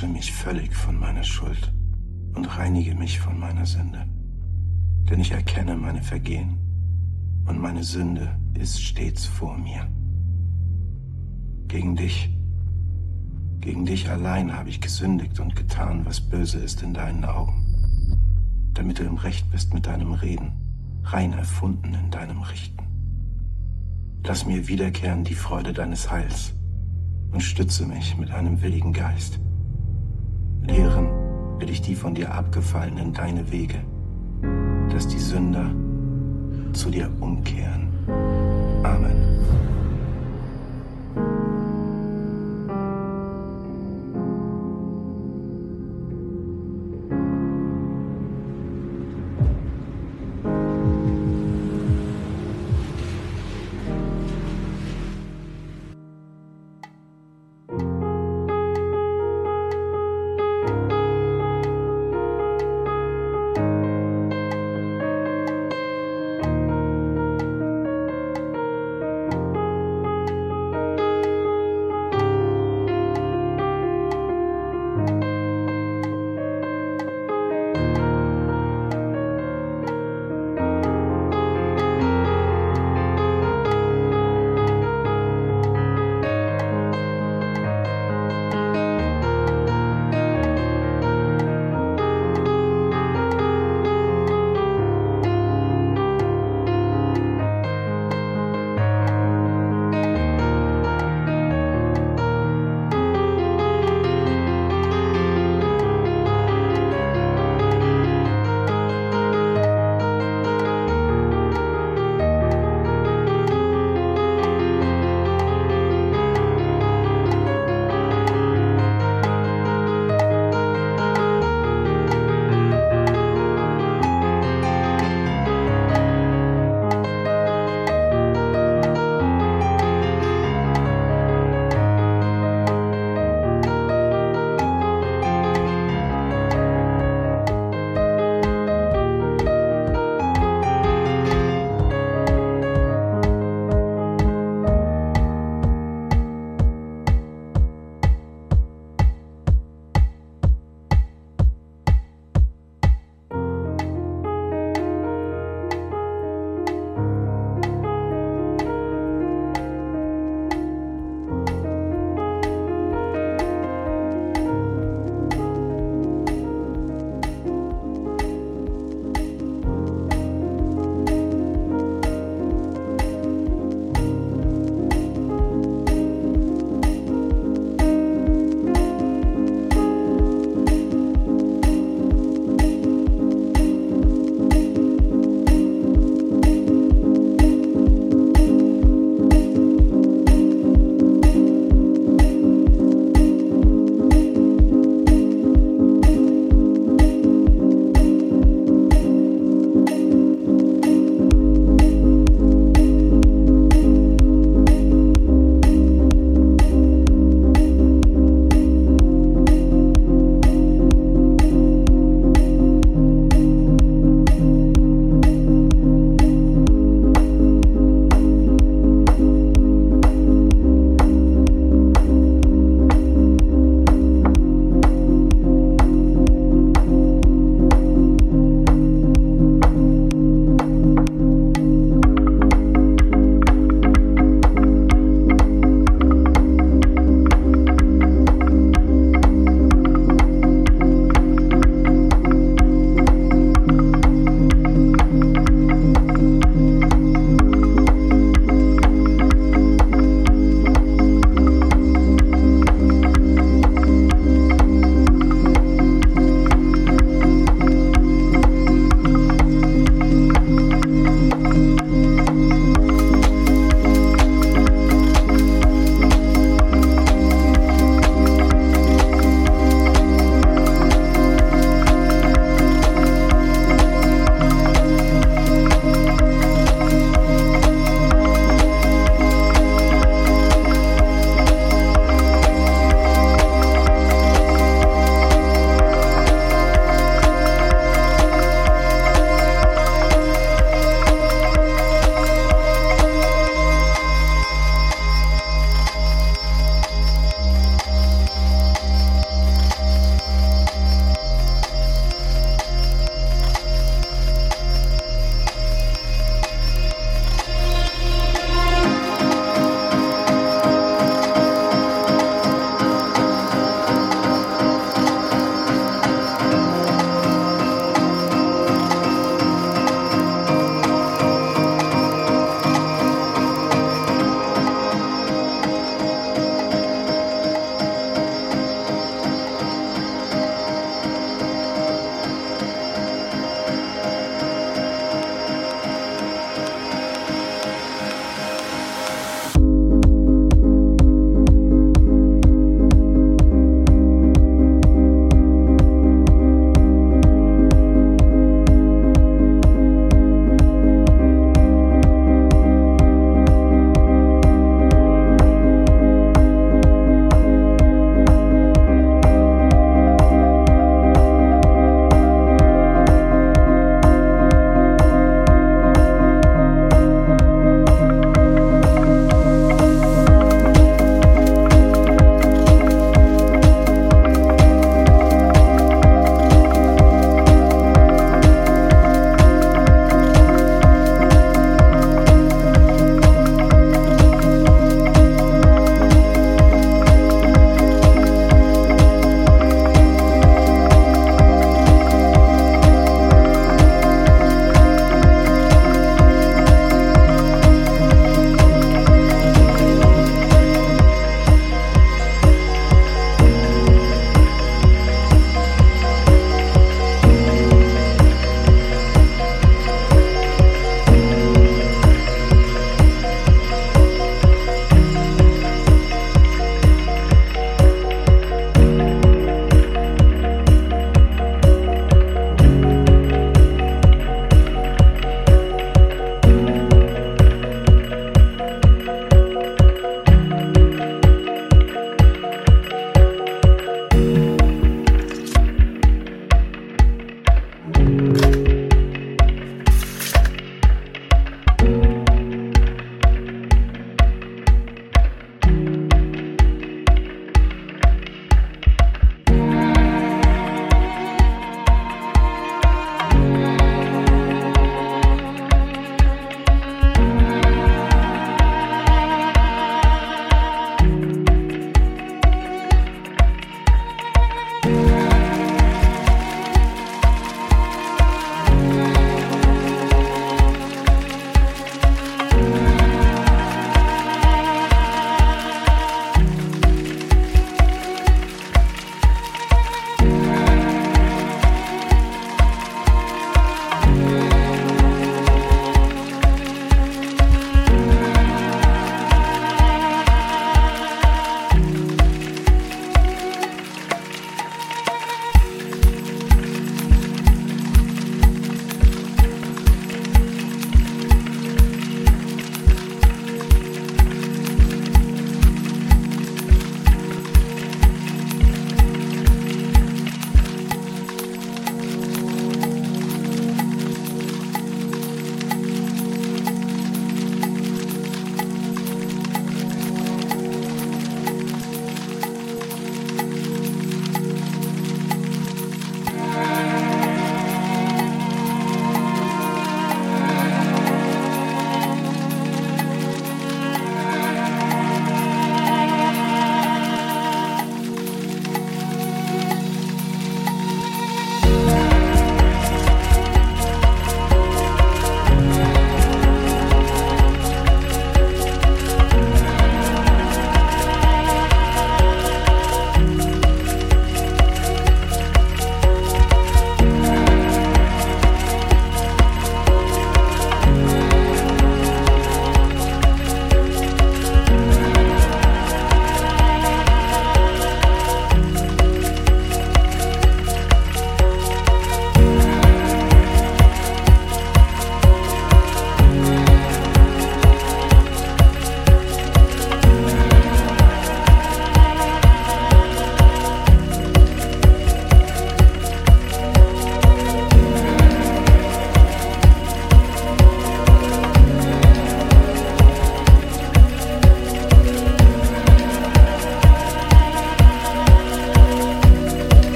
Wasche mich völlig von meiner Schuld und reinige mich von meiner Sünde. Denn ich erkenne meine Vergehen und meine Sünde ist stets vor mir. Gegen dich, gegen dich allein habe ich gesündigt und getan, was böse ist in deinen Augen, damit du im Recht bist mit deinem Reden, rein erfunden in deinem Richten. Lass mir wiederkehren die Freude deines Heils und stütze mich mit einem willigen Geist. Lehren will ich die von dir abgefallenen deine Wege, dass die Sünder zu dir umkehren. Amen.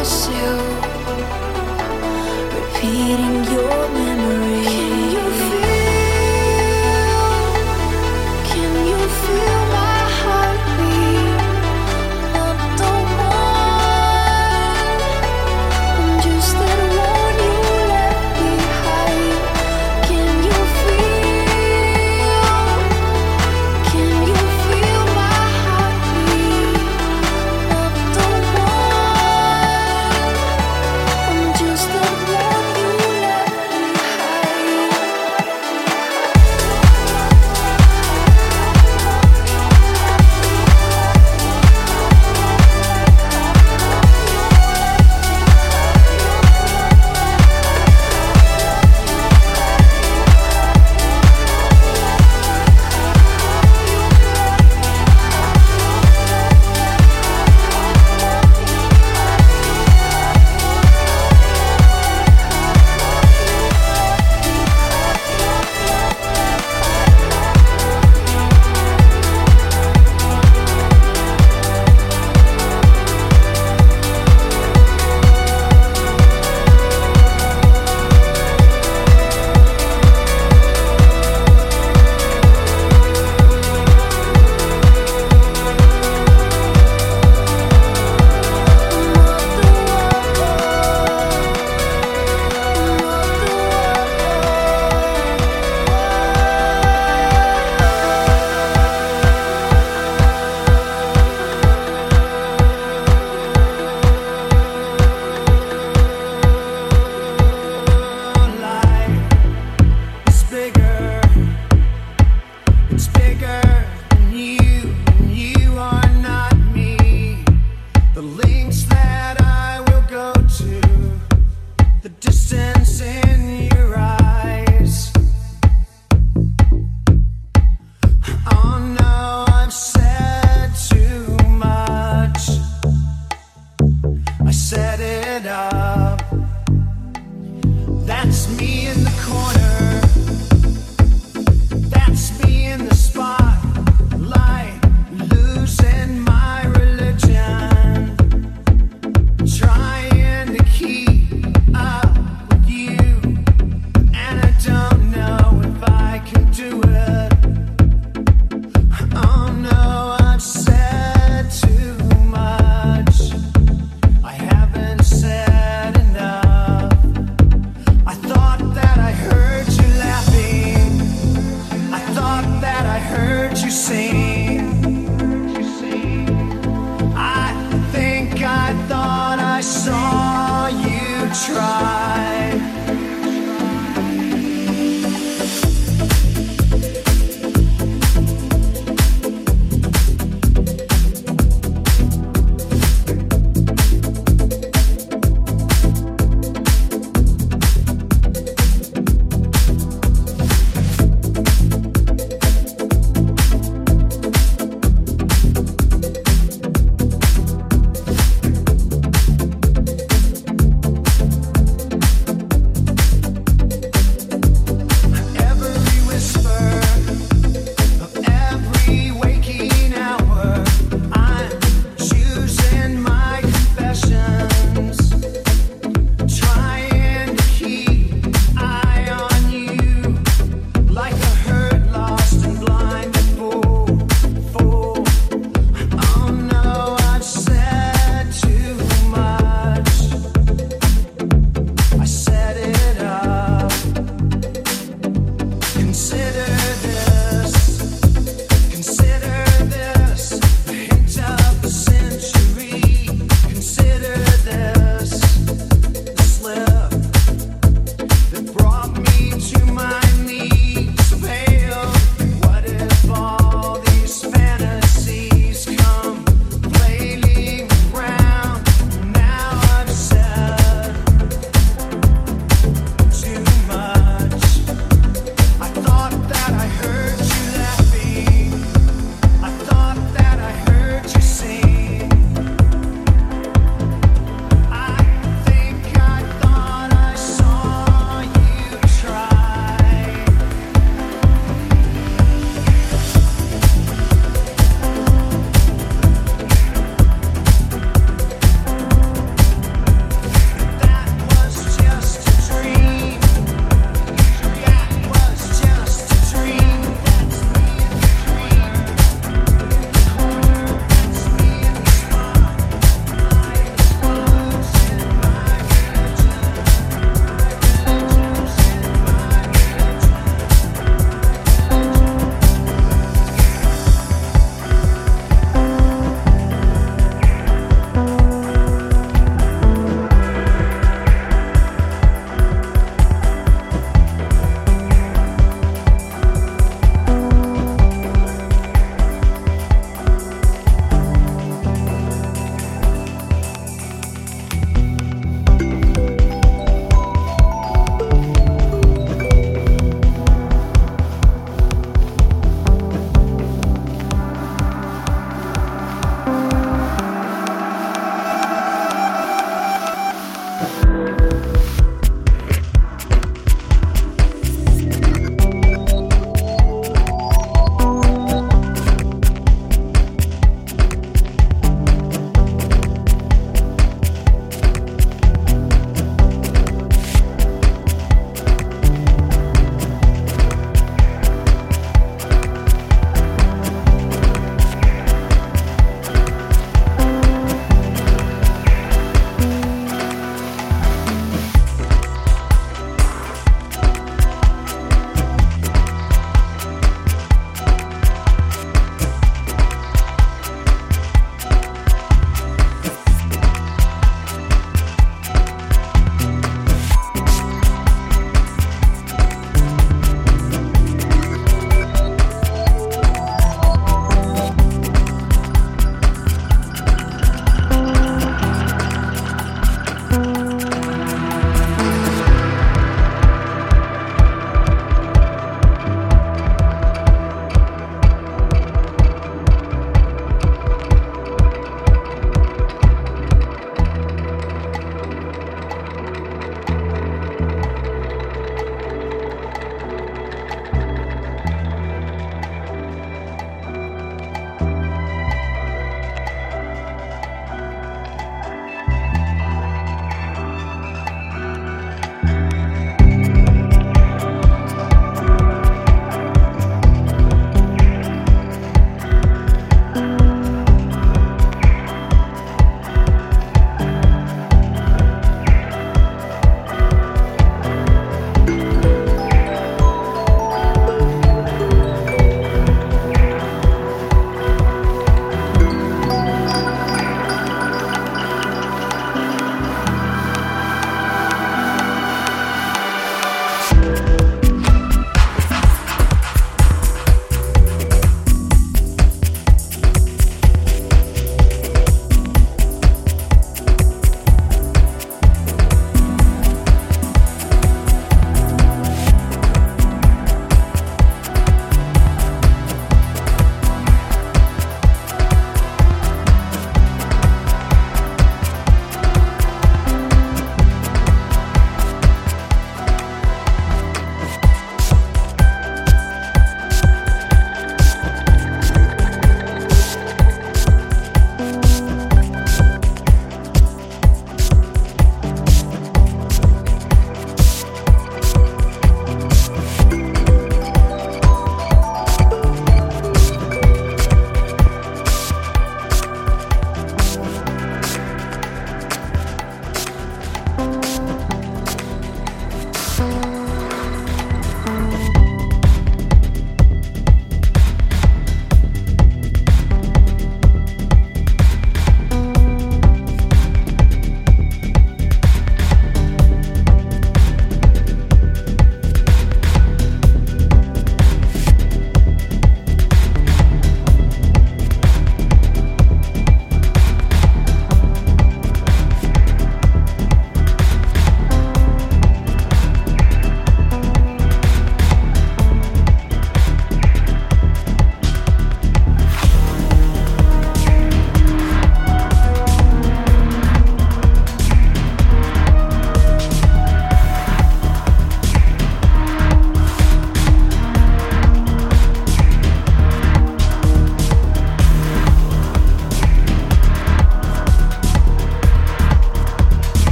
was repeating your name.